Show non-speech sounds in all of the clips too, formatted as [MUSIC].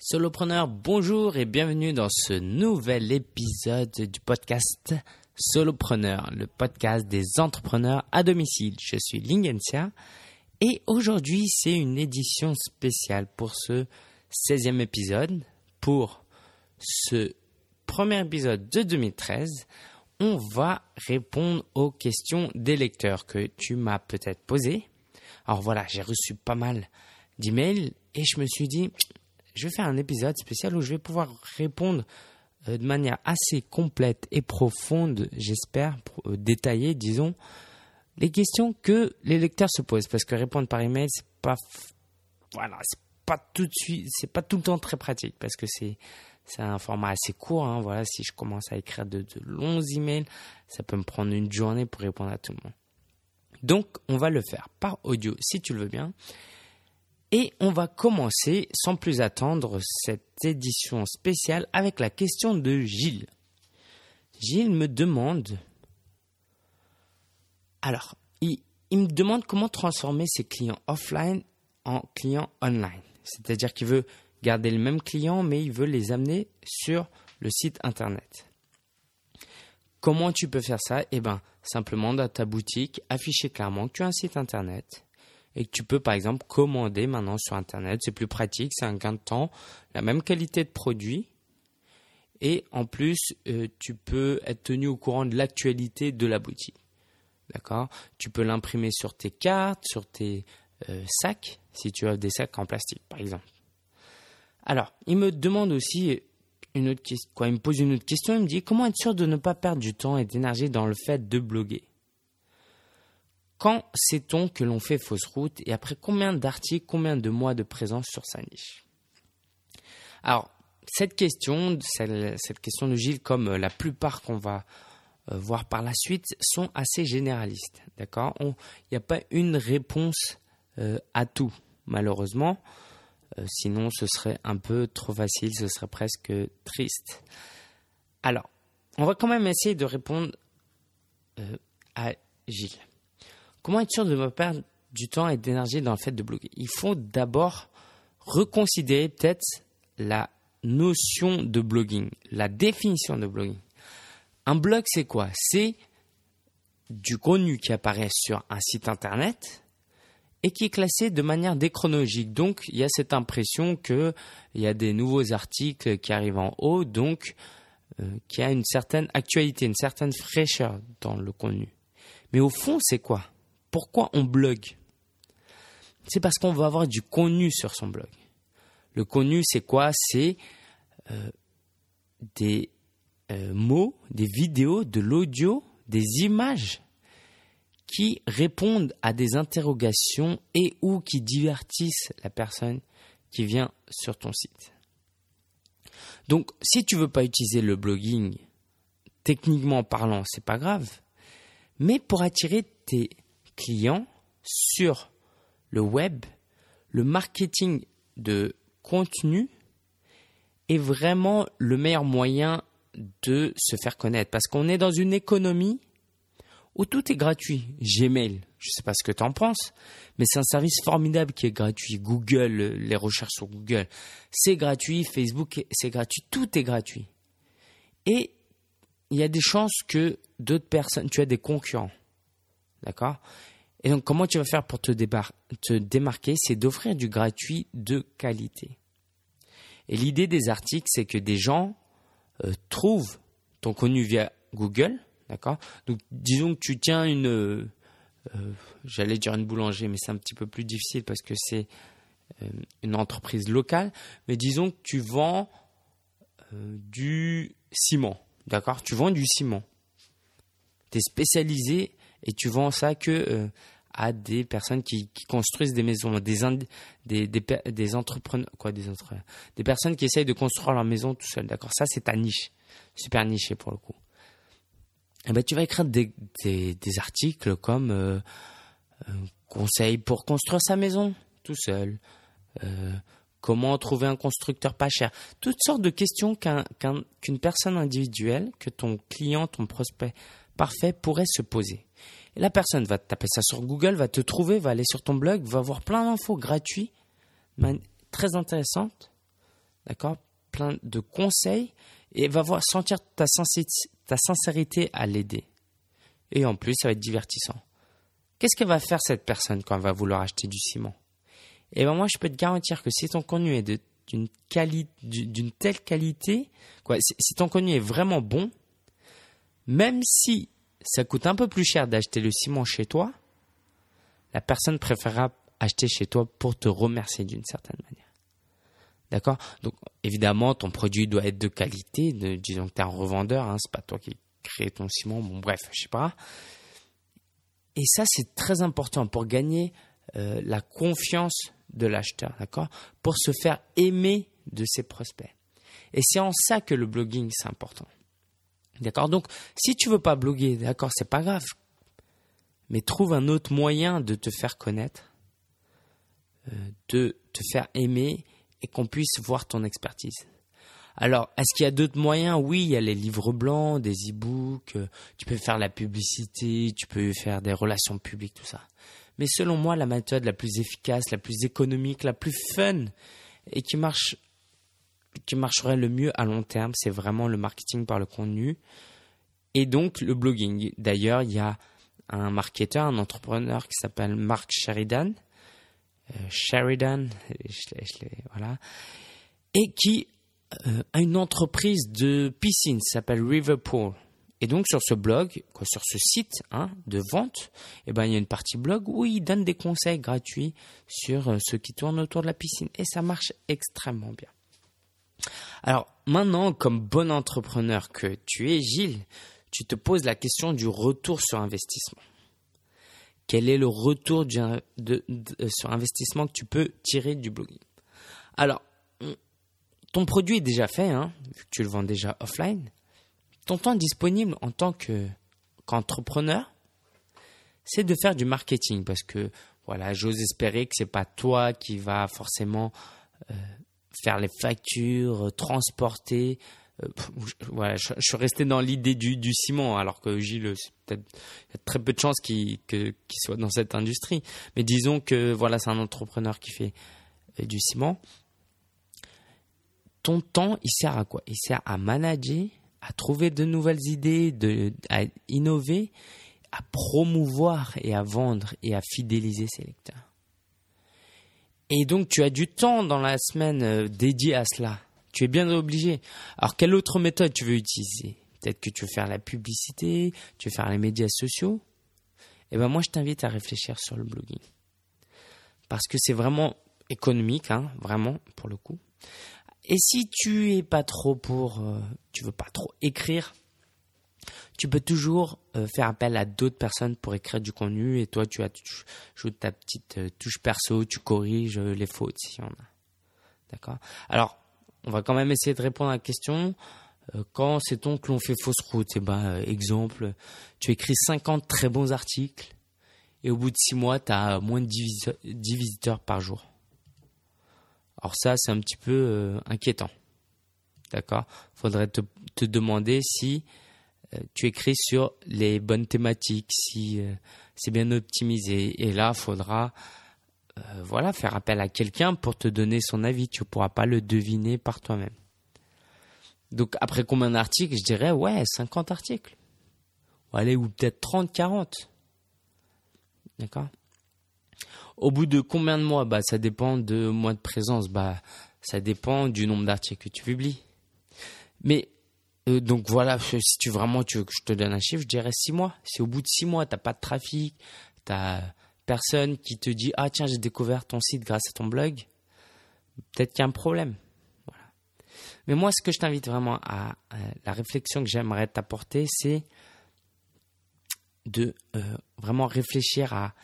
Solopreneur, bonjour et bienvenue dans ce nouvel épisode du podcast Solopreneur, le podcast des entrepreneurs à domicile. Je suis Lingensia et aujourd'hui c'est une édition spéciale pour ce 16e épisode. Pour ce premier épisode de 2013, on va répondre aux questions des lecteurs que tu m'as peut-être posées. Alors voilà, j'ai reçu pas mal d'emails et je me suis dit, je vais faire un épisode spécial où je vais pouvoir répondre euh, de manière assez complète et profonde, j'espère, euh, détaillée, disons, les questions que les lecteurs se posent. Parce que répondre par email, c'est pas, voilà, c'est pas tout de suite, c'est pas tout le temps très pratique parce que c'est, c'est un format assez court. Hein, voilà, si je commence à écrire de, de longs emails, ça peut me prendre une journée pour répondre à tout le monde. Donc, on va le faire par audio si tu le veux bien. Et on va commencer sans plus attendre cette édition spéciale avec la question de Gilles. Gilles me demande... Alors, il, me demande comment transformer ses clients offline en clients online. C'est-à-dire qu'il veut garder le même client, mais il veut les amener sur le site internet. Comment tu peux faire ça? Eh bien, simplement dans ta boutique, afficher clairement que tu as un site internet et que tu peux par exemple commander maintenant sur Internet. C'est plus pratique, c'est un gain de temps, la même qualité de produit. Et en plus, euh, tu peux être tenu au courant de l'actualité de la boutique. D'accord? Tu peux l'imprimer sur tes cartes, sur tes euh, sacs, si tu as des sacs en plastique, par exemple. Alors, il me demande aussi une autre question. Quoi, il me pose une autre question. Il me dit comment être sûr de ne pas perdre du temps et d'énergie dans le fait de bloguer? Quand sait-on que l'on fait fausse route et après combien d'articles, combien de mois de présence sur sa niche? Alors, cette question, cette question de Gilles, comme la plupart qu'on va euh, voir par la suite, sont assez généralistes. D'accord? Il n'y a pas une réponse euh, à tout, malheureusement. Euh, sinon, ce serait un peu trop facile, ce serait presque triste. Alors, on va quand même essayer de répondre à Gilles. Comment être sûr de ne pas perdre du temps et d'énergie dans le fait de bloguer? Il faut d'abord reconsidérer peut-être la notion de blogging, la définition de blogging. Un blog, c'est quoi? C'est du contenu qui apparaît sur un site internet et qui est classé de manière déchronologique. Donc, il y a cette impression qu'il y a des nouveaux articles qui arrivent en haut, donc euh, qu'il y a une certaine actualité, une certaine fraîcheur dans le contenu. Mais au fond, c'est quoi? Pourquoi on blogue? C'est parce qu'on veut avoir du contenu sur son blog. Le contenu, c'est quoi? C'est euh, des euh, mots, des vidéos, de l'audio, des images qui répondent à des interrogations et ou qui divertissent la personne qui vient sur ton site. Donc, si tu veux pas utiliser le blogging, techniquement parlant, c'est pas grave. Mais pour attirer tes clients sur le web, le marketing de contenu est vraiment le meilleur moyen de se faire connaître parce qu'on est dans une économie où tout est gratuit. Gmail, je ne sais pas ce que tu en penses, mais c'est un service formidable qui est gratuit. Google, les recherches sur Google, c'est gratuit. Facebook, c'est gratuit. Tout est gratuit. Et il y a des chances que d'autres personnes, tu as des concurrents. D'accord? Et donc, comment tu vas faire pour te, te démarquer? C'est d'offrir du gratuit de qualité. Et l'idée des articles, c'est que des gens euh, trouvent ton contenu via Google, d'accord? Donc, disons que tu tiens une, euh, euh, j'allais dire une boulangerie, mais c'est un petit peu plus difficile parce que c'est une entreprise locale. Mais disons que tu vends du ciment, d'accord? Tu vends du ciment. Tu es spécialisé et tu vends ça que euh, à des personnes qui, construisent des maisons, des, des, des, entrepreneurs, quoi, des des personnes qui essayent de construire leur maison tout seul, d'accord? Ça, c'est ta niche, super niché pour le coup. Eh ben, tu vas écrire des, des, articles comme euh, euh, conseils pour construire sa maison tout seul, comment trouver un constructeur pas cher, toutes sortes de questions qu'une personne individuelle, que ton client, ton prospect parfait pourrait se poser. La personne va taper ça sur Google, va te trouver, va aller sur ton blog, va voir plein d'infos gratuites, très intéressantes. d'accord Plein de conseils et va voir sentir ta, sincérité à l'aider. Et en plus, ça va être divertissant. Qu'est-ce qu'elle va faire cette personne quand elle va vouloir acheter du ciment? Eh ben moi, je peux te garantir que si ton contenu est d'une telle qualité, quoi, si ton contenu est vraiment bon, même si ça coûte un peu plus cher d'acheter le ciment chez toi, la personne préférera acheter chez toi pour te remercier d'une certaine manière. D'accord? Donc évidemment, ton produit doit être de qualité. disons que tu es un revendeur, hein, c'est pas toi qui crée ton ciment. Bon bref, je sais pas. Et ça, c'est très important pour gagner euh, la confiance de l'acheteur, d'accord? Pour se faire aimer de ses prospects. Et c'est en ça que le blogging, c'est important. D'accord? Donc, si tu veux pas bloguer, d'accord, c'est pas grave. Mais trouve un autre moyen de te faire connaître, euh, de te faire aimer et qu'on puisse voir ton expertise. Alors, est-ce qu'il y a d'autres moyens? Oui, il y a les livres blancs, des e-books, euh, tu peux faire la publicité, tu peux faire des relations publiques, tout ça. Mais selon moi, la méthode la plus efficace, la plus économique, la plus fun et qui marche qui marcherait le mieux à long terme, c'est vraiment le marketing par le contenu et donc le blogging. D'ailleurs, il y a un marketeur, un entrepreneur qui s'appelle Mark Sheridan, euh, Sheridan, voilà, et qui euh, a une entreprise de piscine s'appelle Riverpool. Et donc sur ce blog, sur ce site hein, de vente, eh ben, il y a une partie blog où il donne des conseils gratuits sur euh, ce qui tourne autour de la piscine. Et ça marche extrêmement bien. Alors maintenant, comme bon entrepreneur que tu es, Gilles, tu te poses la question du retour sur investissement. Quel est le retour de, sur investissement que tu peux tirer du blogging? Alors, ton produit est déjà fait, hein, tu le vends déjà offline. Ton temps disponible en tant qu'entrepreneur, c'est de faire du marketing parce que voilà, j'ose espérer que c'est pas toi qui va forcément euh, faire les factures, transporter, euh, voilà, je, suis resté dans l'idée du, du, ciment, alors que Gilles, il y a très peu de chances qu'il soit dans cette industrie. Mais disons que voilà, c'est un entrepreneur qui fait euh, du ciment. Ton temps, il sert à quoi? Il sert à manager, à trouver de nouvelles idées, de, à innover, à promouvoir et à vendre et à fidéliser ses lecteurs. Et donc tu as du temps dans la semaine euh, dédié à cela. Tu es bien obligé. Alors, quelle autre méthode tu veux utiliser? Peut-être que tu veux faire la publicité, tu veux faire les médias sociaux? Eh bien, moi, je t'invite à réfléchir sur le blogging. Parce que c'est vraiment économique, hein, vraiment, pour le coup. Et si tu es pas trop pour, euh, tu veux pas trop écrire, tu peux toujours euh, faire appel à d'autres personnes pour écrire du contenu et toi tu as ta petite euh, touche perso, tu corriges les fautes s'il y en a. D'accord? Alors on va quand même essayer de répondre à la question. Euh, quand sait-on que l'on fait fausse route? Eh ben, euh, exemple, tu écris 50 très bons articles et au bout de 6 mois, tu as moins de 10 visiteurs par jour. Alors ça, c'est un petit peu euh, inquiétant. D'accord? Faudrait te, demander si tu écris sur les bonnes thématiques, si c'est bien optimisé. Et là, faudra euh, voilà, faire appel à quelqu'un pour te donner son avis. Tu ne pourras pas le deviner par toi-même. Donc après combien d'articles Je dirais ouais, 50 articles. Allez, ou peut-être 30, 40. D'accord? Au bout de combien de mois? Bah ça dépend de mois de présence. Bah ça dépend du nombre d'articles que tu publies. Mais euh, donc voilà, si tu vraiment que je te donne un chiffre, je dirais 6 mois. Si au bout de 6 mois, tu n'as pas de trafic, tu as personne qui te dit ah tiens j'ai découvert ton site grâce à ton blog, peut-être qu'il y a un problème. Mais moi ce que je t'invite vraiment à, la réflexion que j'aimerais t'apporter c'est de euh, vraiment réfléchir à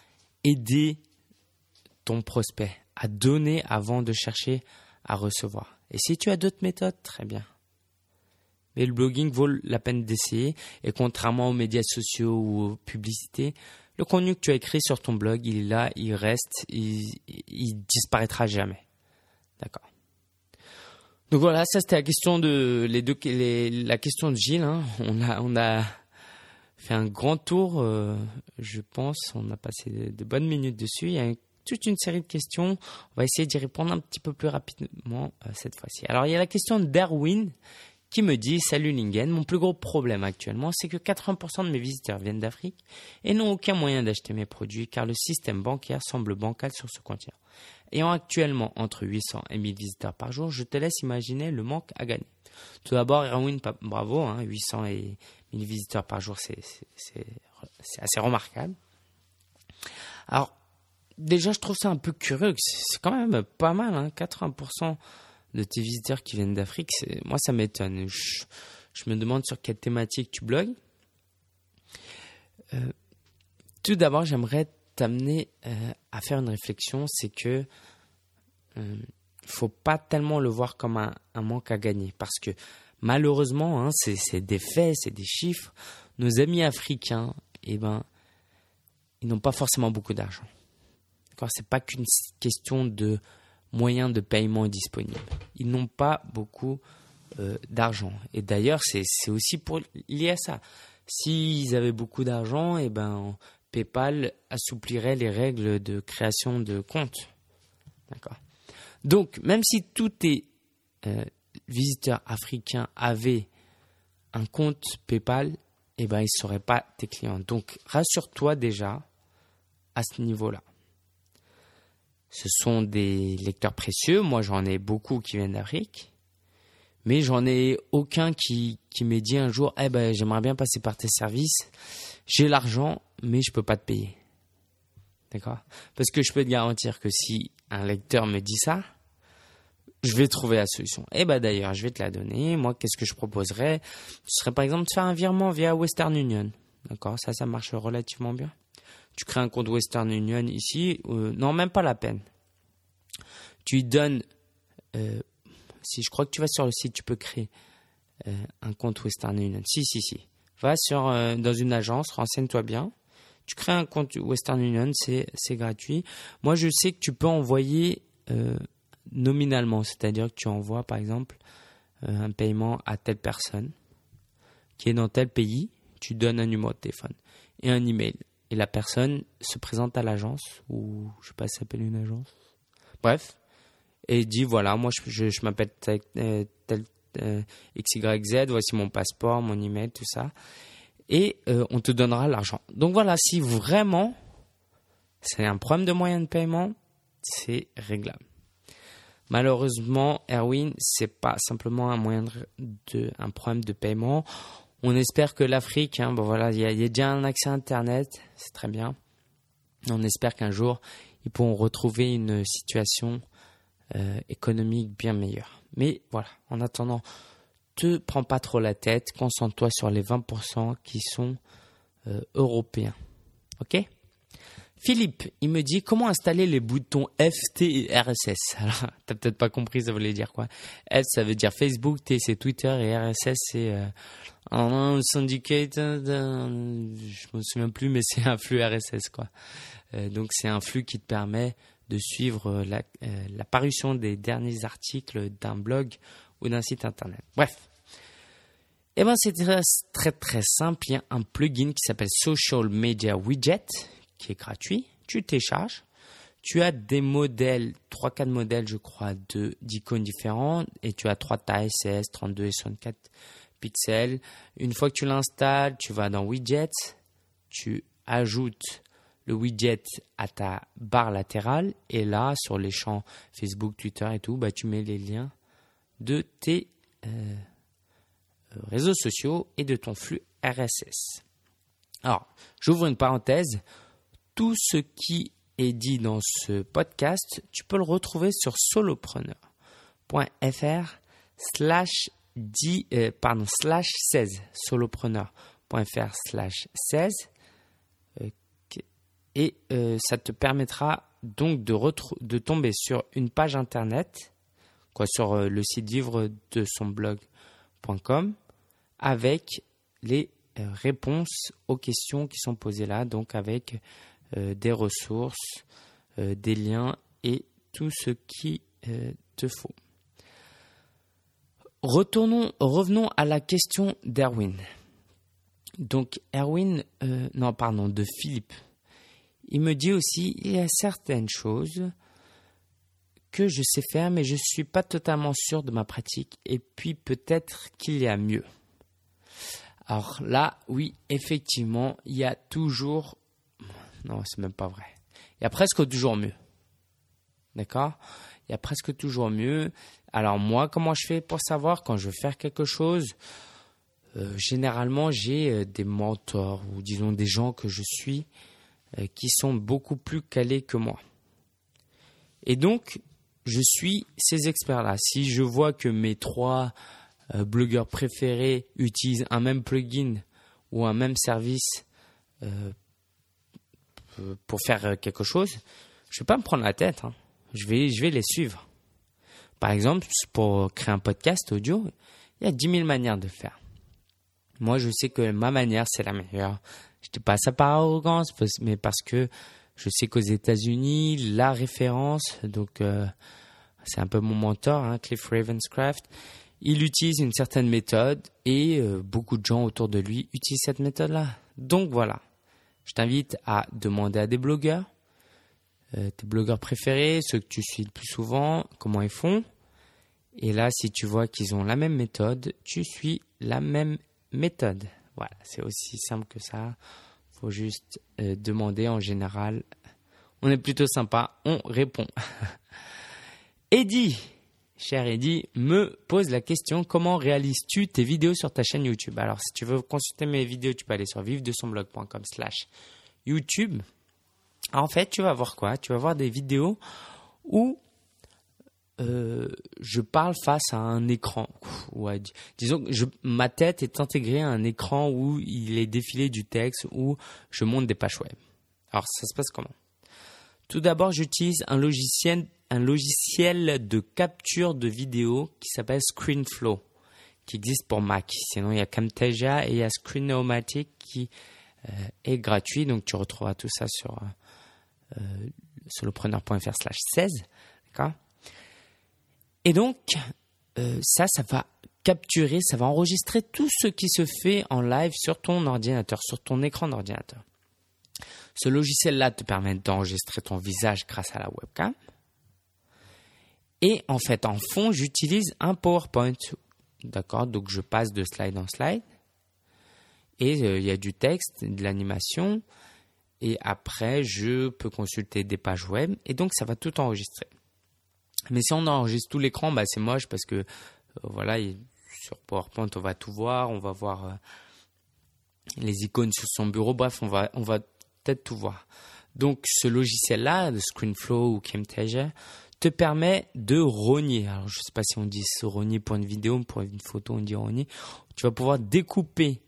aider ton prospect, à donner avant de chercher à recevoir. Et si tu as d'autres méthodes, très bien. Mais le blogging vaut la peine d'essayer. Et contrairement aux médias sociaux ou aux publicités, le contenu que tu as écrit sur ton blog, il est là, il reste, il, il disparaîtra jamais. D'accord. Donc voilà, ça c'était la question de les deux, la question de Gilles. Hein. On a, on a fait un grand tour, euh, je pense. On a passé de, bonnes minutes dessus. Il y a toute une série de questions. On va essayer d'y répondre un petit peu plus rapidement euh, cette fois-ci. Alors il y a la question d'Erwin qui me dit Salut Lingen, mon plus gros problème actuellement, c'est que 80% de mes visiteurs viennent d'Afrique et n'ont aucun moyen d'acheter mes produits car le système bancaire semble bancal sur ce continent. Ayant actuellement entre 800 et 1000 visiteurs par jour, je te laisse imaginer le manque à gagner. Tout d'abord, Erwin, bravo, hein, 800 et 1000 visiteurs par jour, c'est assez remarquable. Alors, déjà, je trouve ça un peu curieux, c'est quand même pas mal, hein, 80% de tes visiteurs qui viennent d'Afrique, moi ça m'étonne. Je, me demande sur quelle thématique tu blogues. Euh, tout d'abord, j'aimerais t'amener euh, à faire une réflexion, c'est que euh, faut pas tellement le voir comme un, manque à gagner, parce que malheureusement, hein, c'est des faits, c'est des chiffres. Nos amis africains, eh ben, ils n'ont pas forcément beaucoup d'argent. C'est pas qu'une question de moyens de paiement disponibles. Ils n'ont pas beaucoup euh, d'argent. Et d'ailleurs, c'est aussi pour lié à ça. S'ils avaient beaucoup d'argent, eh ben, PayPal assouplirait les règles de création de comptes. D'accord. Donc, même si tous tes euh, visiteurs africains avaient un compte PayPal, eh ben, ils ne seraient pas tes clients. Donc, rassure-toi déjà à ce niveau-là. Ce sont des lecteurs précieux. Moi, j'en ai beaucoup qui viennent d'Afrique. Mais j'en ai aucun qui, qui m'ait dit un jour Eh ben, j'aimerais bien passer par tes services. J'ai l'argent, mais je ne peux pas te payer. D'accord? Parce que je peux te garantir que si un lecteur me dit ça, je vais trouver la solution. Eh ben d'ailleurs, je vais te la donner. Moi, qu'est-ce que je proposerais? Ce serait par exemple de faire un virement via Western Union. D'accord? Ça, ça marche relativement bien tu crées un compte Western Union ici, euh, non, même pas la peine. Tu lui donnes, euh, si je crois que tu vas sur le site, tu peux créer euh, un compte Western Union. Si, si, si. Va sur, dans une agence, renseigne-toi bien. Tu crées un compte Western Union, c'est gratuit. Moi, je sais que tu peux envoyer nominalement, c'est-à-dire que tu envoies, par exemple, un paiement à telle personne qui est dans tel pays. Tu donnes un numéro de téléphone et un email et la personne se présente à l'agence, ou je sais pas si ça s'appelle une agence. Bref, et dit voilà, moi je, m'appelle tel, euh, euh, XYZ, voici mon passeport, mon email, tout ça. Et euh, on te donnera l'argent. Donc voilà, si vraiment c'est un problème de moyen de paiement, c'est réglable. Malheureusement, Erwin, c'est pas simplement un moyen de, un problème de paiement. On espère que l'Afrique, hein, voilà, il y, a déjà un accès à Internet, c'est très bien. On espère qu'un jour, ils pourront retrouver une situation euh, économique bien meilleure. Mais voilà, en attendant, te prends pas trop la tête, concentre-toi sur les 20% qui sont euh, européens. Ok? Philippe, il me dit comment installer les boutons FT et RSS. [LAUGHS] Alors, t'as peut-être pas compris, ça voulait dire quoi? F, ça veut dire Facebook, T, c'est Twitter, et RSS, c'est euh, un syndicate. Euh, je me souviens plus, mais [LAUGHS] c'est un flux RSS, quoi. Euh, donc, c'est un flux qui te permet de suivre la, la parution des derniers articles d'un blog ou d'un site internet. Bref. Eh ben, c'est très très simple. Il y a un plugin qui s'appelle Social Media Widget qui est gratuit. Tu télécharges. Tu as des modèles, 3-4 modèles, je crois, d'icônes différents. Et tu as trois tailles, 16, 32 et 64 pixels. Une fois que tu l'installes, tu vas dans Widgets. Tu ajoutes le widget à ta barre latérale. Et là, sur les champs Facebook, Twitter et tout, bah, tu mets les liens de tes euh, réseaux sociaux et de ton flux RSS. Alors, j'ouvre une parenthèse tout ce qui est dit dans ce podcast, tu peux le retrouver sur solopreneur.fr slash, euh, pardon, slash 16, solopreneur.fr slash 16. Euh, et euh, ça te permettra donc de, tomber sur une page internet, quoi, sur le site vivre de son blog.com, avec les réponses aux questions qui sont posées là, donc avec euh, des ressources, euh, des liens et tout ce qui euh, te faut. Retournons, revenons à la question d'Erwin. Donc Erwin, non pardon, de Philippe. il me dit aussi il y a certaines choses que je sais faire, mais je ne suis pas totalement sûr de ma pratique. Et puis peut-être qu'il y a mieux. Alors là, oui, effectivement, il y a toujours. Non, c'est même pas vrai. Il y a presque toujours mieux. D'accord? Il y a presque toujours mieux. Alors moi, comment je fais pour savoir quand je veux faire quelque chose? Euh, Généralement, j'ai euh, des mentors ou disons des gens que je suis euh, qui sont beaucoup plus calés que moi. Et donc, je suis ces experts-là. Si je vois que mes trois blogueurs préférés utilisent un même plugin ou un même service pour faire quelque chose, je vais pas me prendre la tête. Hein. Je, vais, je vais les suivre. Par exemple, pour créer un podcast audio, il y a 10 000 manières de faire. Moi, je sais que ma manière, c'est la meilleure. Je ne dis pas ça par arrogance, mais parce que je sais qu'aux États-Unis, la référence, donc euh, c'est un peu mon mentor, hein, Cliff Ravenscraft, il utilise une certaine méthode et euh, beaucoup de gens autour de lui utilisent cette méthode-là. Donc voilà, je t'invite à demander à des blogueurs, euh, tes blogueurs préférés, ceux que tu suis le plus souvent, comment ils font. Et là, si tu vois qu'ils ont la même méthode, tu suis la même méthode. Voilà, c'est aussi simple que ça faut juste euh, demander en général. On est plutôt sympa, on répond. [LAUGHS] Eddie, cher Eddie, me pose la question comment réalises-tu tes vidéos sur ta chaîne YouTube? Alors, si tu veux consulter mes vidéos, tu peux aller sur vive-de-son-blog.com slash YouTube. En fait, tu vas voir quoi? Tu vas voir des vidéos où euh, je parle face à un écran. Disons que ma tête est intégrée à un écran où il est défilé du texte, où je monte des pages web. Alors ça se passe comment? Tout d'abord, j'utilise un logiciel, un logiciel de capture de vidéo qui s'appelle ScreenFlow, qui existe pour Mac. Sinon, il y a Camtasia et il y a Screenomatic qui euh, est gratuit. Donc tu retrouveras tout ça sur euh, euh solopreneur.fr slash 16. D'accord? Et donc, ça, ça va capturer, ça va enregistrer tout ce qui se fait en live sur ton ordinateur, sur ton écran d'ordinateur. Ce logiciel-là te permet d'enregistrer ton visage grâce à la webcam. Et en fait, en fond, j'utilise un PowerPoint. D'accord Donc, je passe de slide en slide. Et euh, il y a du texte, de l'animation. Et après, je peux consulter des pages web. Et donc, ça va tout enregistrer. Mais si on enregistre tout l'écran, bah, c'est moche parce que euh, voilà, sur PowerPoint, on va tout voir, on va voir euh, les icônes sur son bureau, bref, on va, on va peut-être tout voir. Donc ce logiciel-là, ScreenFlow ou Camtasia, te permet de rogner. Alors je sais pas si on dit rogner pour une vidéo, pour une photo on dit rogner. Tu vas pouvoir découper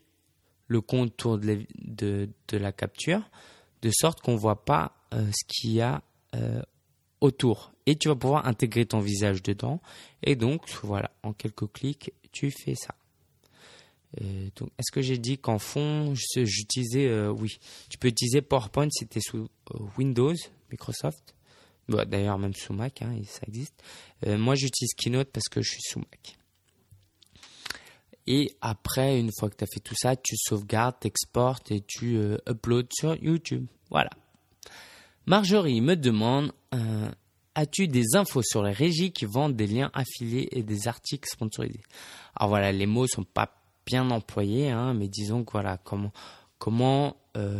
le contour de la, capture de sorte qu'on ne voit pas euh, ce qu'il y a autour et tu vas pouvoir intégrer ton visage dedans. Et donc, voilà, en quelques clics, tu fais ça. Euh, donc, est-ce que j'ai dit qu'en fond, j'utilisais, euh, oui, tu peux utiliser PowerPoint si tu es sous euh, Windows, Microsoft. Bah, d'ailleurs, même sous Mac, hein, ça existe. moi, j'utilise Keynote parce que je suis sous Mac. Et après, une fois que tu as fait tout ça, tu sauvegardes, t'exportes et tu uploads sur YouTube. Voilà. Marjorie me demande euh, As-tu des infos sur les régies qui vendent des liens affiliés et des articles sponsorisés? Alors voilà, les mots sont pas bien employés, hein, mais disons que voilà, comment, comment euh,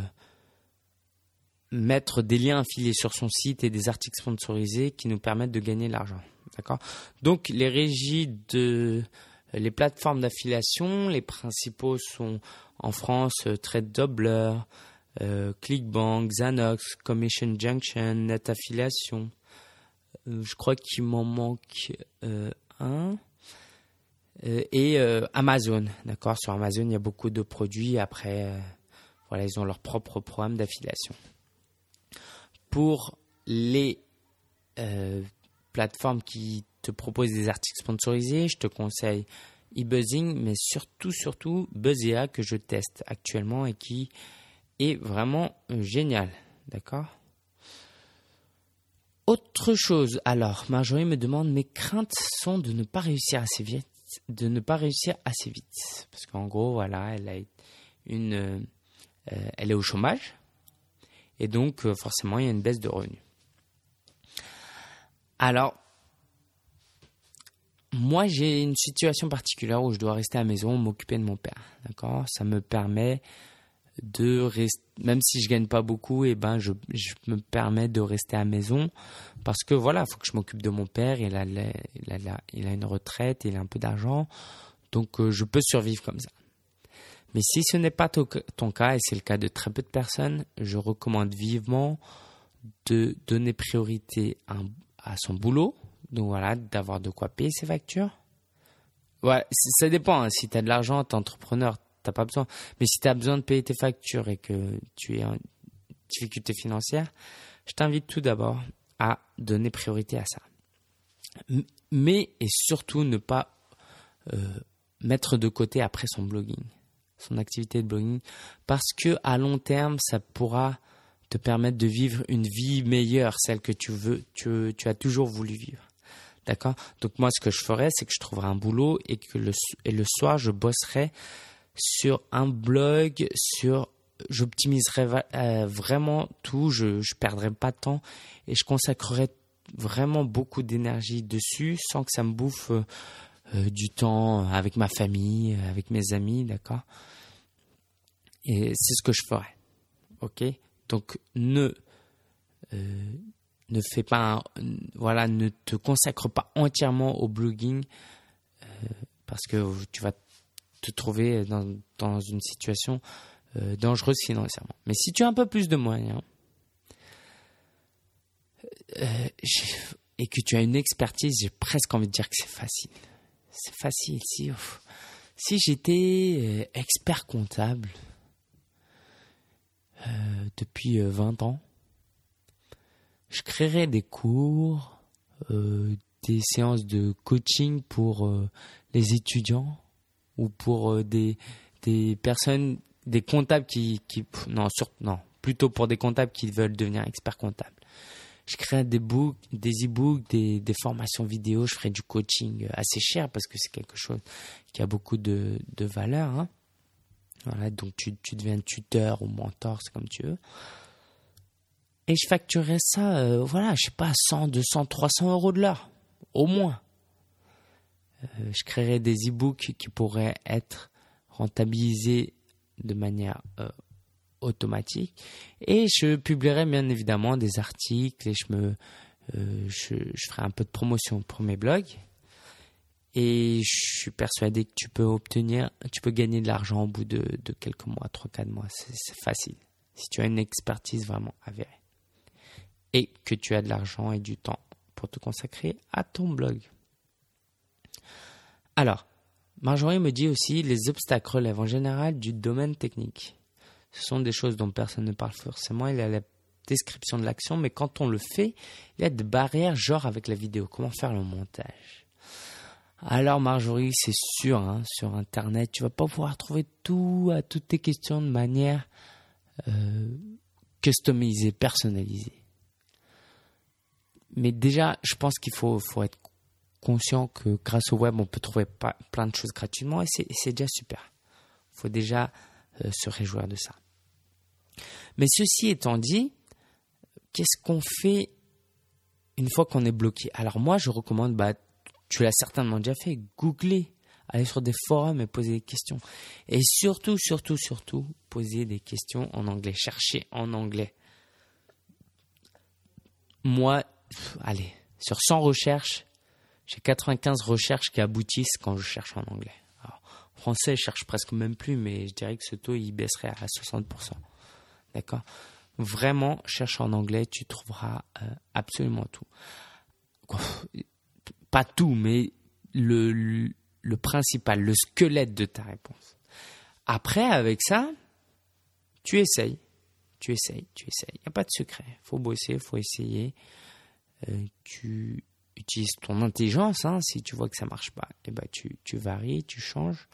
mettre des liens affiliés sur son site et des articles sponsorisés qui nous permettent de gagner de l'argent. D'accord? Donc les régies de les plateformes d'affiliation, les principaux sont en France euh, Trade Doubler, euh, Clickbank, Xanox, Commission Junction, Net Affiliation. Euh, je crois qu'il m'en manque un. et Amazon, d'accord? Sur Amazon, il y a beaucoup de produits. Après, voilà, ils ont leur propre programme d'affiliation. Pour les plateformes qui te proposent des articles sponsorisés, je te conseille eBuzzing, mais surtout, surtout Buzzea que je teste actuellement et qui est vraiment génial. D'accord? Autre chose, alors, Marjorie me demande mes craintes sont de ne pas réussir assez vite, de ne pas réussir assez vite. Parce qu'en gros, voilà, elle euh, elle est au chômage. Et donc, euh, forcément, il y a une baisse de revenus. Alors, moi, j'ai une situation particulière où je dois rester à la maison, m'occuper de mon père. D'accord? Ça me permet de rester, même si je gagne pas beaucoup, et eh ben, je, me permets de rester à la maison parce que voilà, il faut que je m'occupe de mon père. Il a, il a, il a une retraite, il a un peu d'argent. Donc, euh, je peux survivre comme ça. Mais si ce n'est pas ton, cas, et c'est le cas de très peu de personnes, je recommande vivement de donner priorité à, son boulot. Donc voilà, d'avoir de quoi payer ses factures. Ouais, ça dépend. Hein. Si tu as de l'argent, tu es entrepreneur, tu pas besoin. Mais si tu as besoin de payer tes factures et que tu es en difficulté financière, je t'invite tout d'abord à donner priorité à ça. Mais et surtout ne pas euh, mettre de côté après son blogging son activité de blogging parce que à long terme, ça pourra te permettre de vivre une vie meilleure, celle que tu veux, tu, as toujours voulu vivre. D'accord? Donc moi, ce que je ferais, c'est que je trouverais un boulot et que le, soir, je bosserais sur un blog, sur j'optimiserais euh, vraiment tout, je ne perdrais pas de temps et je consacrerais vraiment beaucoup d'énergie dessus sans que ça me bouffe euh, du temps avec ma famille, avec mes amis, d'accord? Et c'est ce que je ferais. Ok? Donc ne euh, ne fais pas, voilà, ne te consacre pas entièrement au blogging euh, parce que tu vas te trouver dans, dans une situation dangereuse financièrement. Mais si tu as un peu plus de moyens et que tu as une expertise, j'ai presque envie de dire que c'est facile c'est facile. Si, j'étais euh, expert comptable euh, depuis 20 euh, ans, je créerais des cours, des séances de coaching pour les étudiants ou pour des, des personnes, des comptables qui, qui non, non, plutôt pour des comptables qui veulent devenir experts comptables je crée des books, des e-books, des, formations vidéo, je ferai du coaching assez cher parce que c'est quelque chose qui a beaucoup de, de valeur. Hein. Voilà, donc tu, tu deviens tuteur ou mentor, c'est comme tu veux. Et je facturerais ça, euh, voilà, je sais pas, 100, 200, 300 euros de l'heure, au moins. Euh, je créerais des e-books qui pourraient être rentabilisés de manière euh, automatique. Et je publierai bien évidemment des articles et je me euh, je, ferai un peu de promotion pour mes blogs. Et je suis persuadé que tu peux obtenir, tu peux gagner de l'argent au bout de, de quelques mois, 3-4 mois. C'est facile. Si tu as une expertise vraiment avérée. Et que tu as de l'argent et du temps pour te consacrer à ton blog. Alors, Marjorie me dit aussi les obstacles relèvent en général du domaine technique. Ce sont des choses dont personne ne parle forcément. Il y a la description de l'action, mais quand on le fait, il y a des barrières, genre avec la vidéo. Comment faire le montage? Alors Marjorie, c'est sûr, hein, sur Internet, tu vas pas pouvoir trouver tout à toutes tes questions de manière euh, customisée, personnalisée. Mais déjà, je pense qu'il faut, faut être conscient que grâce au web, on peut trouver plein de choses gratuitement et c'est déjà super. Il faut déjà euh, se réjouir de ça. Mais ceci étant dit, qu'est-ce qu'on fait une fois qu'on est bloqué? Alors moi, je recommande, bah, tu l'as certainement déjà fait, googler, aller sur des forums et poser des questions. Et surtout, surtout, surtout, poser des questions en anglais, chercher en anglais. Moi, allez, sur 100 recherches, j'ai 95 recherches qui aboutissent quand je cherche en anglais français, je cherche presque même plus, mais je dirais que ce taux, il baisserait à 60%. D'accord? Vraiment, cherche en anglais, tu trouveras euh, absolument tout. Pas tout, mais le, principal, le squelette de ta réponse. Après, avec ça, tu essayes. Tu essayes, tu essayes. Il n'y a pas de secret. Faut bosser, faut essayer. Euh, tu utilise ton intelligence. Hein, si tu vois que ça marche pas, et eh ben tu, tu varies, tu changes.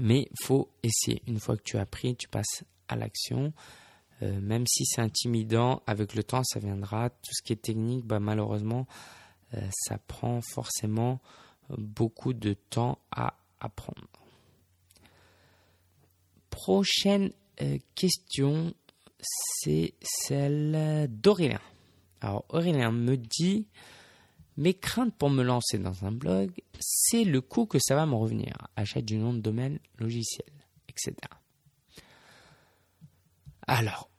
Mais faut essayer. Une fois que tu as appris, tu passes l'action. Euh, même si c'est intimidant, avec le temps, ça viendra. Tout ce qui est technique, bah, malheureusement, euh, ça prend forcément beaucoup de temps à apprendre. Prochaine euh, question, c'est celle d'Aurélien. Alors Aurélien me dit mes craintes pour me lancer dans un blog, c'est le coût que ça va me revenir, achat du nom de domaine, logiciel, etc. Alors,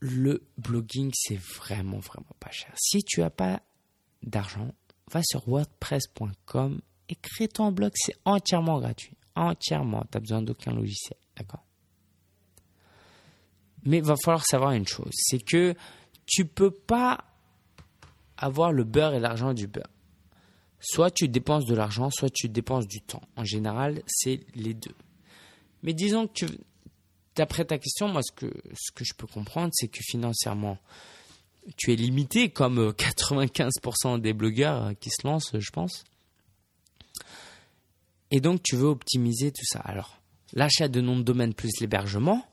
le blogging, c'est vraiment, vraiment pas cher. Si tu n'as pas d'argent, va sur wordpress.com et crée ton blog, c'est entièrement gratuit. Entièrement, tu n'as besoin d'aucun logiciel, d'accord Mais il va falloir savoir une chose, c'est que tu peux pas avoir le beurre et l'argent du beurre. Soit tu dépenses de l'argent, soit tu dépenses du temps. En général, c'est les deux. Mais disons que tu, d'après ta question, moi, ce que, ce que je peux comprendre, c'est que financièrement, tu es limité, comme 95% euh, des blogueurs euh, qui se lancent, je pense. Et donc, tu veux optimiser tout ça. Alors, l'achat de nom de domaine plus l'hébergement,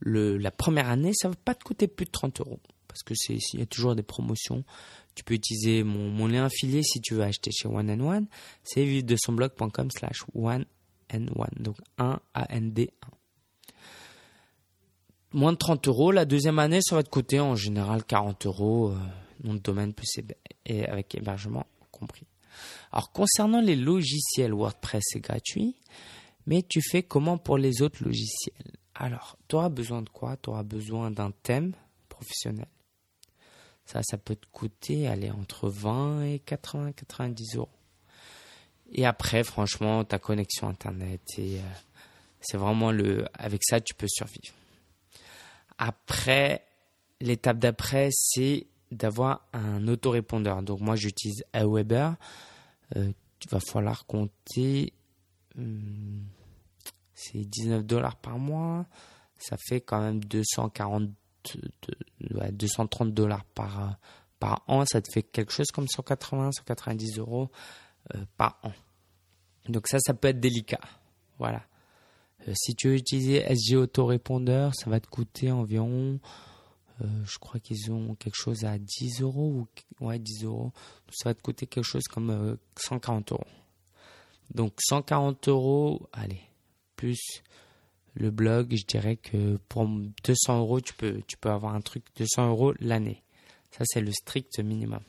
la première année, ça ne va pas te coûter plus de 30 euros. Parce que c'est, il y a toujours des promotions. Tu peux utiliser mon, lien affilié si tu veux acheter chez One and One. C'est vivre de son blog.com slash one and. Donc 1 A N D 1 moins de 30 euros. La deuxième année, ça va te coûter en général 40 euros, euh, nom de domaine plus et avec hébergement compris. Alors concernant les logiciels WordPress, c'est gratuit, mais tu fais comment pour les autres logiciels? Alors, tu auras besoin de quoi? Tu auras besoin d'un thème professionnel. Ça, ça peut te coûter, aller entre 20 et 80, 90 euros. Et après, franchement, ta connexion Internet, et euh, c'est vraiment le, avec ça, tu peux survivre. Après, l'étape d'après, c'est d'avoir un autorépondeur. Donc moi, j'utilise Aweber. Euh, il va falloir compter, hum, c'est 19 dollars par mois. Ça fait quand même 240, 230 dollars par, par an. Ça te fait quelque chose comme 180, 190 euros euh, par an. Donc ça, ça peut être délicat. Voilà. Euh, si tu veux utiliser SG Autorépondeur, ça va te coûter environ, euh, je crois qu'ils ont quelque chose à 10 euros ou ouais 10 euros. Ça va te coûter quelque chose comme 140 euh, euros. Donc 140 euros, allez, plus le blog, je dirais que pour 200 euros, tu peux, tu peux avoir un truc 200 euros l'année. Ça, c'est le strict minimum.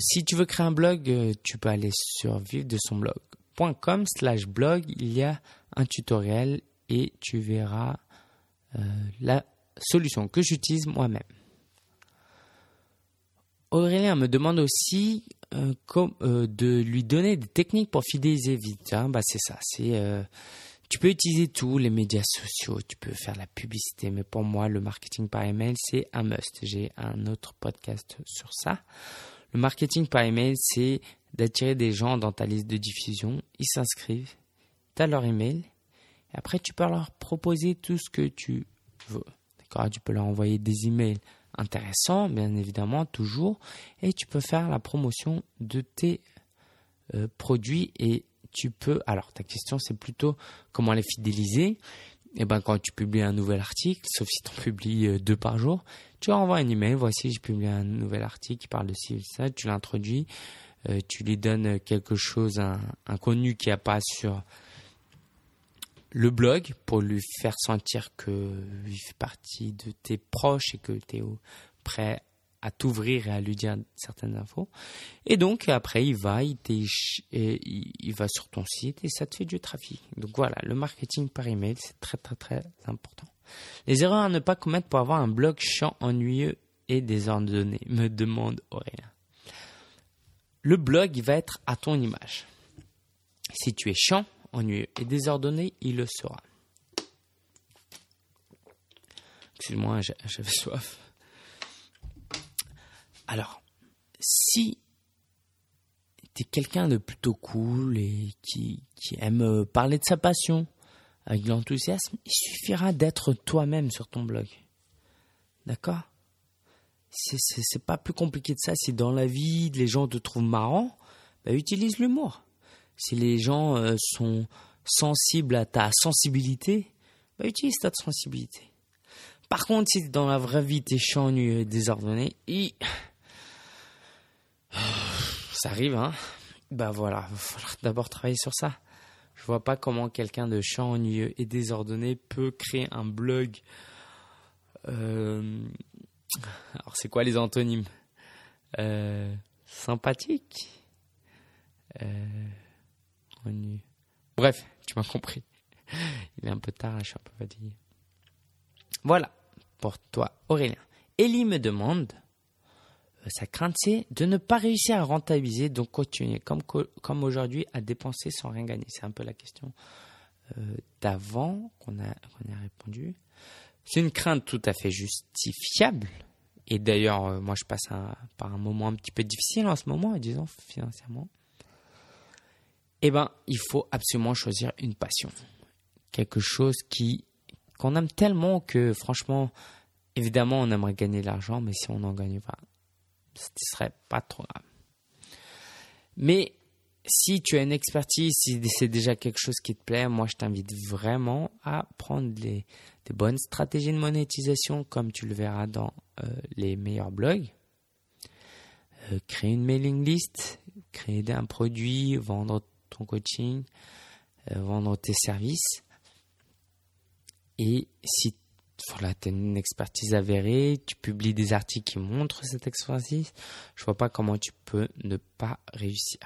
si tu veux créer un blog, tu peux aller sur Vive de son blog com slash blog, il y a un tutoriel et tu verras euh, la solution que j'utilise moi-même. Aurélien me demande aussi euh, euh, de lui donner des techniques pour fidéliser vite. Hein. Bah, c'est ça. C'est tu peux utiliser tous les médias sociaux, tu peux faire la publicité, mais pour moi, le marketing par email, c'est un must. J'ai un autre podcast sur ça. Le marketing par email, c'est d'attirer des gens dans ta liste de diffusion. Ils s'inscrivent, tu as leur email, après tu peux leur proposer tout ce que tu veux. D'accord Tu peux leur envoyer des emails intéressants, bien évidemment, toujours, et tu peux faire la promotion de tes euh, produits et tu peux. Alors, ta question, c'est plutôt comment les fidéliser. Et eh ben, quand tu publies un nouvel article, sauf si tu en publies euh, deux par jour, tu envoies un email. Voici, j'ai publié un nouvel article qui parle de ci, ça. Tu l'introduis. Euh, tu lui donnes quelque chose, un, un contenu qu'il a pas sur le blog pour lui faire sentir qu'il fait partie de tes proches et que tu es prêt à t'ouvrir et à lui dire certaines infos. Et donc après, il va, il, il va sur ton site et ça te fait du trafic. Donc voilà, le marketing par email, c'est très très très important. Les erreurs à ne pas commettre pour avoir un blog chiant, ennuyeux et désordonné, me demande Aurélien le blog va être à ton image. Si tu es chiant, ennuyeux et désordonné, il le sera. Excuse-moi, j'avais soif. Alors, si tu es quelqu'un de plutôt cool et qui, aime parler de sa passion avec l'enthousiasme, il suffira d'être toi-même sur ton blog. D'accord? C'est pas plus compliqué de ça. Si dans la vie, les gens te trouvent marrant, bah, utilise l'humour. Si les gens euh, sont sensibles à ta sensibilité, bah, utilise ta sensibilité. Par contre, si dans la vraie vie, t'es chiant, et désordonné, ça arrive, hein, bah voilà, il d'abord travailler sur ça. Je vois pas comment quelqu'un de chiant, ennuyeux et désordonné peut créer un blog. Euh, alors, c'est quoi les antonymes euh, Sympathique euh, Bref, tu m'as compris. [LAUGHS] Il est un peu tard, je suis un peu fatigué. Voilà, pour toi, Aurélien. Ellie me demande euh, sa crainte, c'est de ne pas réussir à rentabiliser, donc continuer, comme, aujourd'hui, à dépenser sans rien gagner. C'est un peu la question d'avant qu'on a répondu. C'est une crainte tout à fait justifiable. Et d'ailleurs, euh, moi, je passe par un moment un petit peu difficile en ce moment, disons, financièrement. Eh bien, il faut absolument choisir une passion. Quelque chose qui qu'on aime tellement que, franchement, évidemment, on aimerait gagner de l'argent, mais si on n'en gagne pas, ce serait pas trop grave. Mais si tu as une expertise, si c'est déjà quelque chose qui te plaît, moi je t'invite vraiment à prendre des bonnes stratégies de monétisation comme tu le verras dans euh, les meilleurs blogs. Euh, créer une mailing list, créer un produit, vendre ton coaching, euh, vendre tes services. Et si voilà, tu as une expertise avérée, tu publies des articles qui montrent cette expertise, je vois pas comment tu peux ne pas réussir.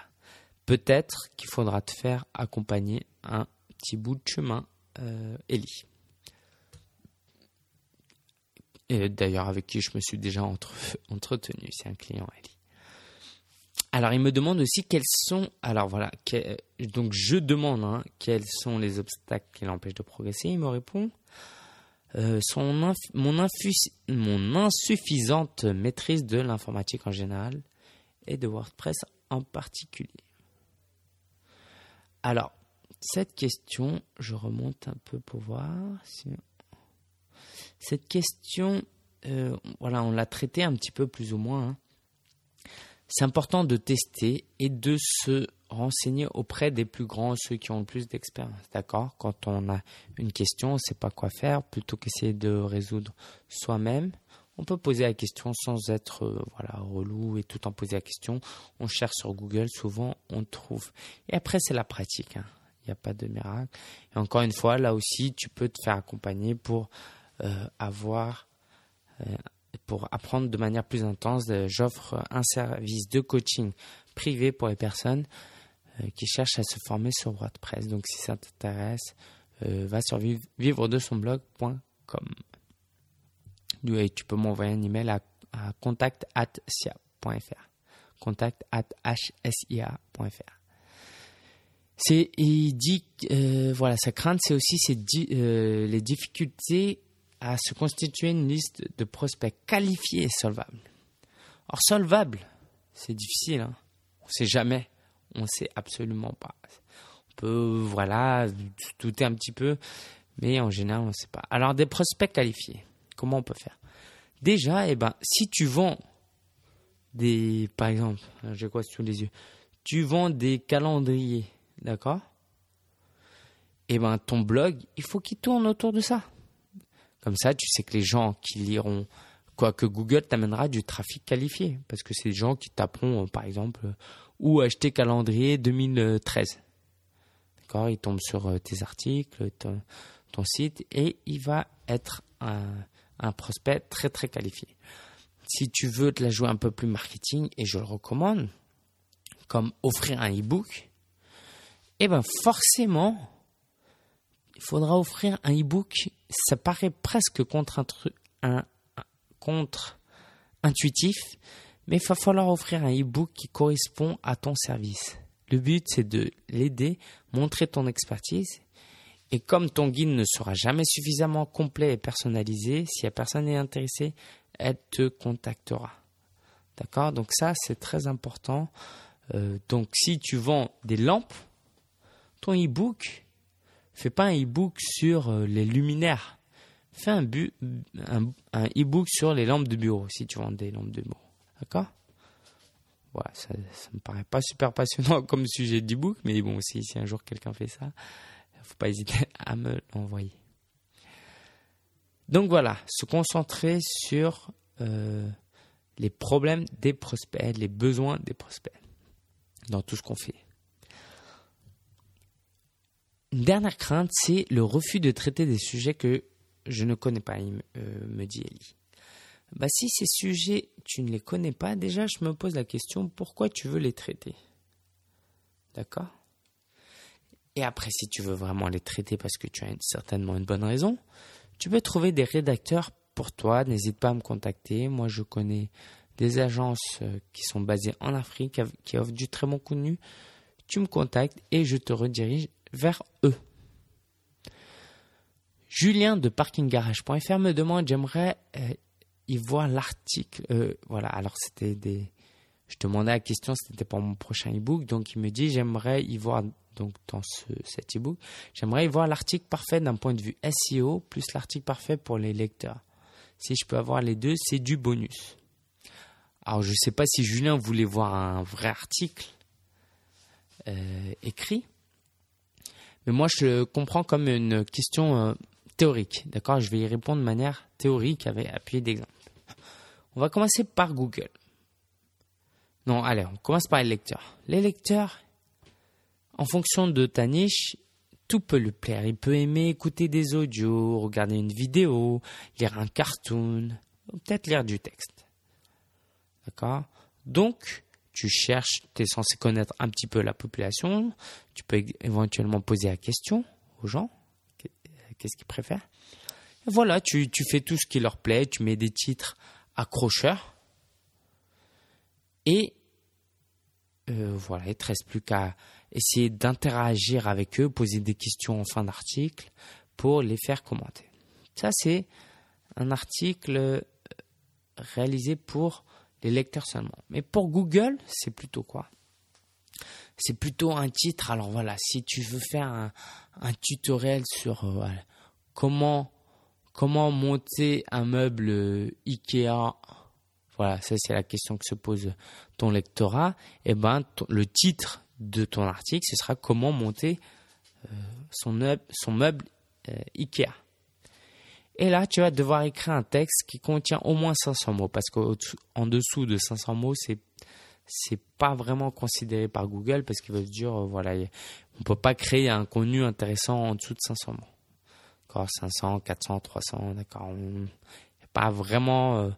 Peut-être qu'il faudra te faire accompagner un petit bout de chemin, euh, Ellie. Et d'ailleurs, avec qui je me suis déjà entretenu, c'est un client, Ellie. Alors, il me demande aussi quels sont. Alors voilà, donc je demande hein, quels sont les obstacles qui l'empêchent de progresser. Il me répond euh, son mon insuffisante maîtrise de l'informatique en général et de WordPress en particulier. Alors, cette question, je remonte un peu pour voir. Cette question, euh, voilà, on l'a traitée un petit peu plus ou moins. Hein. C'est important de tester et de se renseigner auprès des plus grands, ceux qui ont le plus d'expérience. D'accord? Quand on a une question, on ne sait pas quoi faire, plutôt qu'essayer de résoudre soi-même, on peut poser la question sans être euh, voilà relou et tout en poser la question. On cherche sur Google, souvent on trouve. Et après, c'est la pratique. Hein. Il n'y a pas de miracle. Et encore une fois, là aussi, tu peux te faire accompagner pour euh, avoir, euh, pour apprendre de manière plus intense. J'offre un service de coaching privé pour les personnes qui cherchent à se former sur WordPress. Donc, si ça t'intéresse, va sur vivre de son blog.com tu peux m'envoyer un email à, à contact at contact at C'est, il dit, euh, voilà, sa crainte, c'est aussi euh, les difficultés à se constituer une liste de prospects qualifiés et solvables. Or, solvable, c'est difficile, hein. on sait jamais, on ne sait absolument pas. On peut, voilà, douter un petit peu, mais en général, on ne sait pas. Alors, des prospects qualifiés. Comment on peut faire Déjà, eh ben, si tu vends des, par exemple, j'ai quoi sous les yeux? Tu vends des calendriers, d'accord? Eh ben, ton blog, il faut qu'il tourne autour de ça. Comme ça, tu sais que les gens qui liront, quoi que Google t'amènera du trafic qualifié, parce que c'est des gens qui taperont, par exemple, où acheter calendrier 2013. D'accord Ils tombent sur euh, tes articles, ton, ton site, et il va être un un prospect très très qualifié. Si tu veux te la jouer un peu plus marketing, et je le recommande, comme offrir un e-book, eh ben forcément, il faudra offrir un e-book. Ça paraît presque contre, un, contre mais il va falloir offrir un e-book qui correspond à ton service. Le but, c'est de l'aider, montrer ton expertise et comme ton guide ne sera jamais suffisamment complet et personnalisé, si la personne est intéressée, elle te contactera. D'accord? Donc ça, c'est très important. Euh, donc si tu vends des lampes, ton e-book, fais pas un e-book sur euh, les luminaires. Fais un, e-book sur les lampes de bureau, si tu vends des lampes de bureau. D'accord? Voilà, ça, ça me paraît pas super passionnant [LAUGHS] comme sujet d'e-book, mais bon, si un jour quelqu'un fait ça, faut pas hésiter à me l'envoyer. Donc voilà, se concentrer sur euh, les problèmes des prospects, les besoins des prospects dans tout ce qu'on fait. une dernière crainte, c'est le refus de traiter des sujets que je ne connais pas, euh, me dit Ellie. Bah, si ces sujets, tu ne les connais pas, déjà, je me pose la question, pourquoi tu veux les traiter? D'accord? Et après, si tu veux vraiment les traiter parce que tu as certainement une bonne raison, tu peux trouver des rédacteurs pour toi. N'hésite pas à me contacter. Moi, je connais des agences euh, qui sont basées en Afrique, qui offrent du très bon contenu. Tu me contactes et je te redirige vers eux. Julien de parkinggarage.fr me demande, j'aimerais euh, y voir l'article. Euh, voilà, alors c'était des. Je demandais la question, c'était pour mon prochain e-book, donc il me dit, j'aimerais y voir, donc dans ce, cet e-book, j'aimerais voir l'article parfait d'un point de vue SEO, plus l'article parfait pour les lecteurs. Si je peux avoir les deux, c'est du bonus. Alors je ne sais pas si Julien voulait voir un vrai article euh, écrit, mais moi je comprends comme une question euh, théorique. D'accord? Je vais y répondre de manière théorique avec appui d'exemple. On va commencer par Google. Non, allez, on commence par les lecteurs. Les lecteurs, en fonction de ta niche, tout peut lui plaire. Il peut aimer écouter des audios, regarder une vidéo, lire un cartoon, peut-être lire du texte. D'accord? Donc, tu cherches, tu es censé connaître un petit peu la population, tu peux éventuellement poser la question aux gens, qu'est-ce qu'ils préfèrent? voilà, tu, fais tout ce qui leur plaît, tu mets des titres accrocheurs. Et euh, voilà, il ne te reste plus qu'à essayer d'interagir avec eux, poser des questions en fin d'article pour les faire commenter. Ça, c'est un article euh, réalisé pour les lecteurs seulement. Mais pour Google, c'est plutôt quoi? C'est plutôt un titre. Alors voilà, si tu veux faire un, tutoriel sur euh, comment comment monter un meuble euh, Ikea, voilà, ça c'est la question que se pose ton lectorat. Et eh ben, le titre de ton article, ce sera comment monter euh, son, meuble, meuble Ikea. Et là, tu vas devoir écrire un texte qui contient au moins 500 mots, parce qu'en dessous de 500 mots, c'est c'est pas vraiment considéré par Google parce qu'ils veulent dire euh, voilà on peut pas créer un contenu intéressant en dessous de 500 mots. D'accord, 500, 400, 300, d'accord. Pas vraiment euh.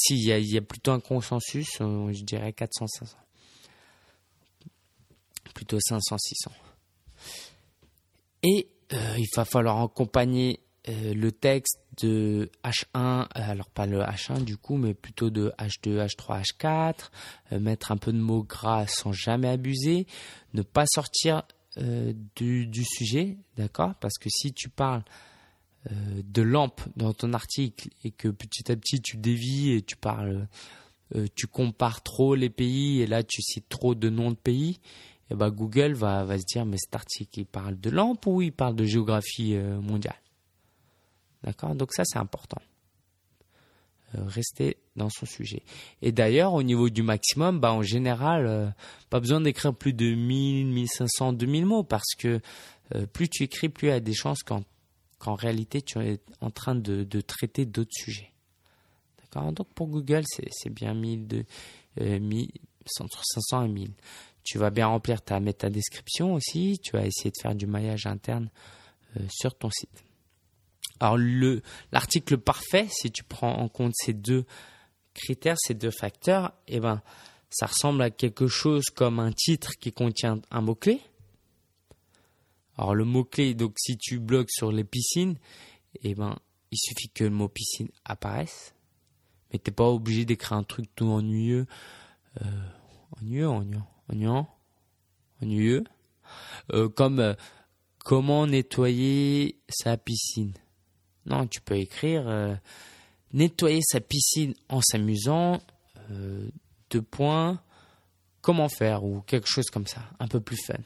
Si il y, a, plutôt un consensus, euh, je dirais 400, 500. Plutôt 500, 600. Et il va falloir accompagner euh, le texte de H1, euh, alors pas le H1 du coup, mais plutôt de H2, H3, H4, mettre un peu de mots gras sans jamais abuser, ne pas sortir euh, du, du, sujet, d'accord? Parce que si tu parles de lampe dans ton article et que petit à petit tu dévis et tu parles, tu compares trop les pays et là tu cites trop de noms de pays, eh ben Google va, va se dire mais cet article il parle de lampe ou il parle de géographie mondiale? D'accord? Donc ça, c'est important. Euh, rester dans son sujet. Et d'ailleurs, au niveau du maximum, bah, en général, euh, pas besoin d'écrire plus de 1000, 1500, 2000 mots parce que euh, plus tu écris, plus il y a des chances qu'en réalité, tu es en train de, traiter d'autres sujets. D'accord? Donc pour Google, c'est bien 1000, de, 1000, entre 500 et 1000. Tu vas bien remplir ta métadescription aussi. Tu vas essayer de faire du maillage interne sur ton site. Alors le l'article parfait, si tu prends en compte ces deux critères, ces deux facteurs, eh ben ça ressemble à quelque chose comme un titre qui contient un mot clé. Alors le mot clé, donc si tu bloques sur les piscines, eh ben il suffit que le mot piscine apparaisse, mais t'es pas obligé d'écrire un truc tout ennuyeux, euh, ennuyeux, ennuyeux, ennuyeux, ennuyeux, comme euh, comment nettoyer sa piscine? Non, tu peux écrire euh, nettoyer sa piscine en s'amusant, euh, deux points, comment faire ou quelque chose comme ça, un peu plus fun.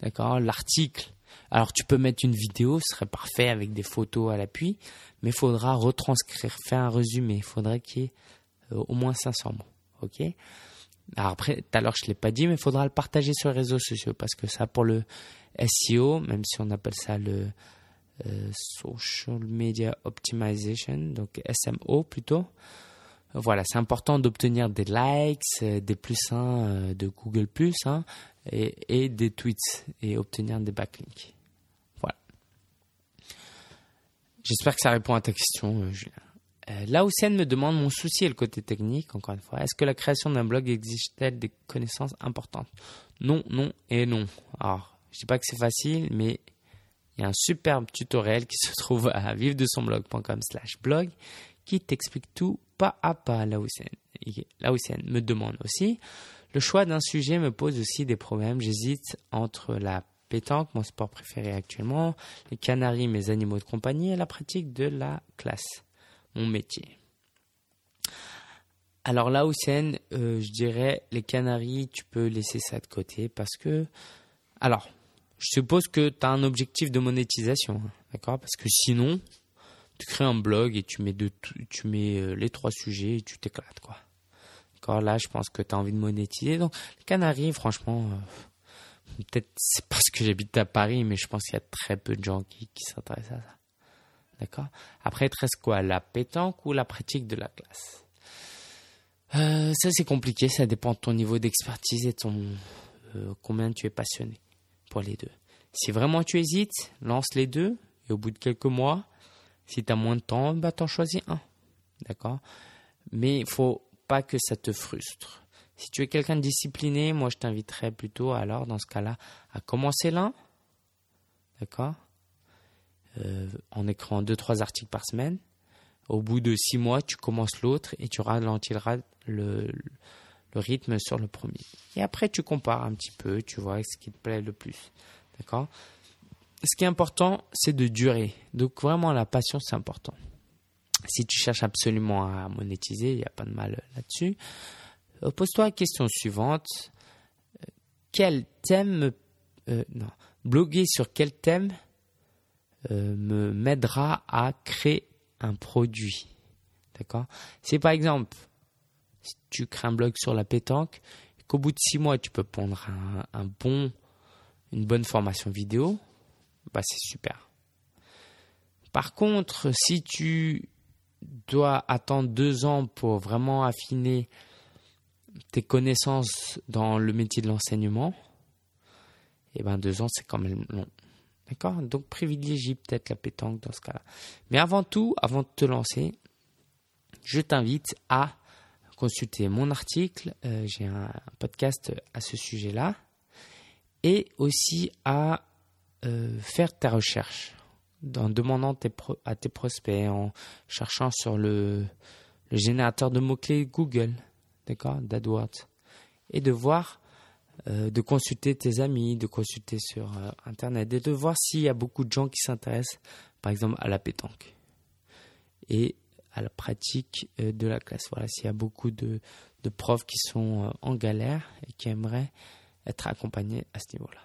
D'accord? L'article. Alors tu peux mettre une vidéo, ce serait parfait avec des photos à l'appui, mais il faudra retranscrire, faire un résumé. Il faudrait qu'il y ait au moins 500 mots. Ok? Alors après, tout à l'heure, je ne l'ai pas dit, mais il faudra le partager sur les réseaux sociaux parce que ça, pour le SEO, même si on appelle ça le euh, Social Media Optimization, donc SMO plutôt, voilà, c'est important d'obtenir des likes, euh, des plus 1 euh, de Google, hein, et, et, des tweets et obtenir des backlinks. Voilà. J'espère que ça répond à ta question, Julien. Euh, là où me demande mon souci et le côté technique, encore une fois. Est-ce que la création d'un blog exige-t-elle des connaissances importantes? Non, non et non. Alors, je dis pas que c'est facile, mais il y a un superbe tutoriel qui [LAUGHS] se trouve à vivre de son blog.com slash blog qui t'explique tout pas à pas là où me demande aussi. Le choix d'un sujet me pose aussi des problèmes. J'hésite entre la pétanque, mon sport préféré actuellement, les canaris, mes animaux de compagnie et la pratique de la classe mon métier. Alors là, Hussein, euh, je dirais les Canaries, tu peux laisser ça de côté parce que. Alors, je suppose que tu as un objectif de monétisation, hein, d'accord? Parce que sinon, tu crées un blog et tu mets, de, tu mets euh, les trois sujets et tu t'éclates, quoi. D'accord? Là, je pense que tu as envie de monétiser. Donc, les Canaries, franchement, euh, peut-être c'est parce que j'habite à Paris, mais je pense qu'il y a très peu de gens qui s'intéressent à ça. D'accord? Après, il te quoi La pétanque ou la pratique de la classe? Euh, Ça, c'est compliqué. Ça dépend de ton niveau d'expertise et ton euh, combien tu es passionné pour les deux. Si vraiment tu hésites, lance les deux. Et au bout de quelques mois, si tu as moins de temps, bah, t'en choisis un. D'accord? Mais il faut pas que ça te frustre. Si tu es quelqu'un de discipliné, moi je t'inviterais plutôt alors dans ce cas-là à commencer l'un, d'accord? En écrivant deux trois articles par semaine. Au bout de six mois, tu commences l'autre et tu ralentiras le, rythme sur le premier. Et après, tu compares un petit peu, tu vois ce qui te plaît le plus. D'accord? Ce qui est important, c'est de durer. Donc vraiment, la passion, c'est important. Si tu cherches absolument à monétiser, il n'y a pas de mal là-dessus. Euh, pose-toi la question suivante. Quel thème... Euh, non. Bloguer sur quel thème euh, me m'aidera à créer un produit. D'accord? C'est par exemple, si tu crées un blog sur la pétanque, qu'au bout de six mois, tu peux prendre un, une bonne formation vidéo, bah c'est super. Par contre, si tu dois attendre deux ans pour vraiment affiner tes connaissances dans le métier de l'enseignement, et eh ben deux ans c'est quand même long. D'accord? Donc privilégie peut-être la pétanque dans ce cas-là. Mais avant tout, avant de te lancer, je t'invite à consulter mon article. Euh, j'ai un podcast à ce sujet-là. Et aussi à euh, faire ta recherche en demandant à tes prospects, en cherchant sur le, générateur de mots-clés Google, d'accord, d'AdWords, et de voir euh, de consulter tes amis, de consulter sur euh, Internet et de voir s'il y a beaucoup de gens qui s'intéressent, par exemple, à la pétanque et à la pratique euh, de la classe. Voilà, s'il y a beaucoup de, de profs qui sont en galère et qui aimeraient être accompagnés à ce niveau-là.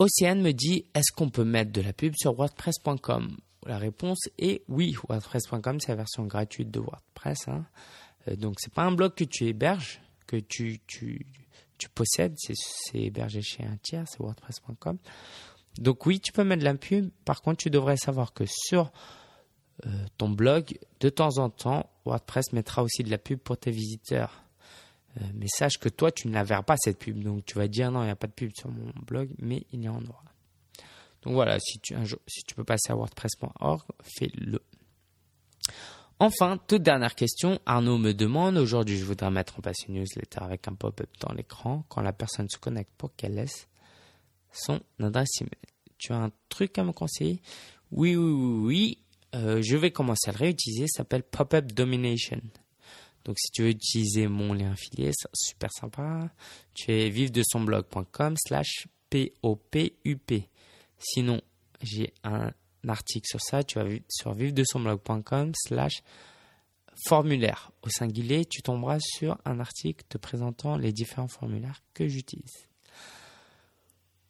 Océane me dit est-ce qu'on peut mettre de la pub sur WordPress.com La réponse est oui. WordPress.com, c'est la version gratuite de WordPress. Hein. Donc, c'est pas un blog que tu héberges, que tu, possèdes, c'est hébergé chez un tiers, c'est WordPress.com. Donc oui, tu peux mettre de la pub. Par contre, tu devrais savoir que sur euh, ton blog, de temps en temps, WordPress mettra aussi de la pub pour tes visiteurs. Euh, mais sache que toi, tu ne la verras pas cette pub. Donc tu vas dire non, il n'y a pas de pub sur mon blog, mais il y en aura. Donc voilà, si tu peux passer à WordPress.org, fais-le. Enfin, toute dernière question, Arnaud me demande, aujourd'hui je voudrais mettre en place une newsletter avec un pop-up dans l'écran quand la personne se connecte pour qu'elle laisse son adresse email. Tu as un truc à me conseiller? Oui, oui, oui, oui. Euh, je vais commencer à le réutiliser, ça s'appelle Pop-up Domination. Donc si tu veux utiliser mon lien affilié, c'est super sympa. Tu es vive de son blog.com slash P-O-P-U-P. Sinon, j'ai un article sur ça, tu vas sur blog.com slash formulaire. Au singulier, tu tomberas sur un article te présentant les différents formulaires que j'utilise.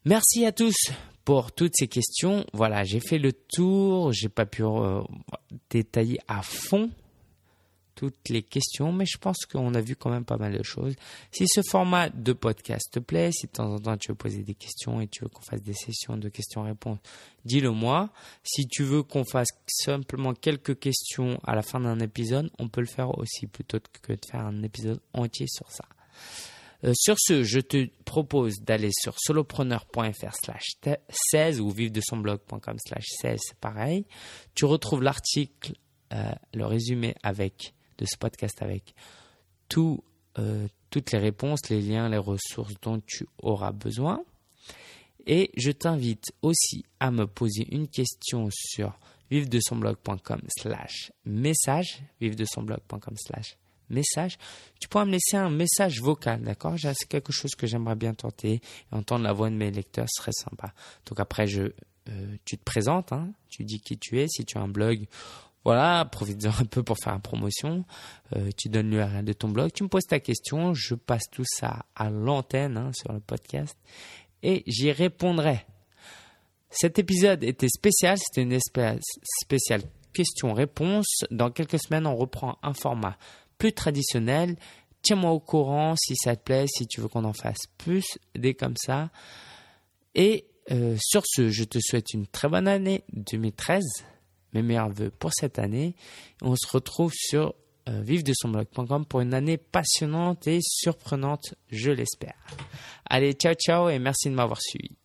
Merci à tous pour toutes ces questions. Voilà, j'ai fait le tour, j'ai pas pu euh, détailler à fond toutes les questions, mais je pense qu'on a vu quand même pas mal de choses. Si ce format de podcast te plaît, si de temps en temps tu veux poser des questions et tu veux qu'on fasse des sessions de questions-réponses, dis-le moi. Si tu veux qu'on fasse simplement quelques questions à la fin d'un épisode, on peut le faire aussi plutôt que de faire un épisode entier sur ça. Euh, sur ce, je te propose d'aller sur solopreneur.fr slash 16 ou vivre de son blog.com slash 16, c'est pareil. Tu retrouves l'article, euh, le résumé avec de ce podcast avec euh, toutes les réponses, les liens, les ressources dont tu auras besoin. Et je t'invite aussi à me poser une question sur vive de son blog.com slash message, slash message. Tu pourras me laisser un message vocal, d'accord? C'est quelque chose que j'aimerais bien tenter. Entendre la voix de mes lecteurs serait sympa. Donc après, euh, tu te présentes, hein, tu dis qui tu es, si tu as un blog voilà, profite-en un peu pour faire la promotion. Euh, tu donnes l'URL de ton blog, tu me poses ta question, je passe tout ça à l'antenne hein, sur le podcast et j'y répondrai. Cet épisode était spécial, c'était une espèce spéciale question-réponse. Dans quelques semaines, on reprend un format plus traditionnel. Tiens-moi au courant si ça te plaît, si tu veux qu'on en fasse plus, des comme ça. Et euh, sur ce, je te souhaite une très bonne année 2013 mes meilleurs voeux pour cette année. On se retrouve sur euh, de son blog.com pour une année passionnante et surprenante, je l'espère. Allez, ciao ciao et merci de m'avoir suivi.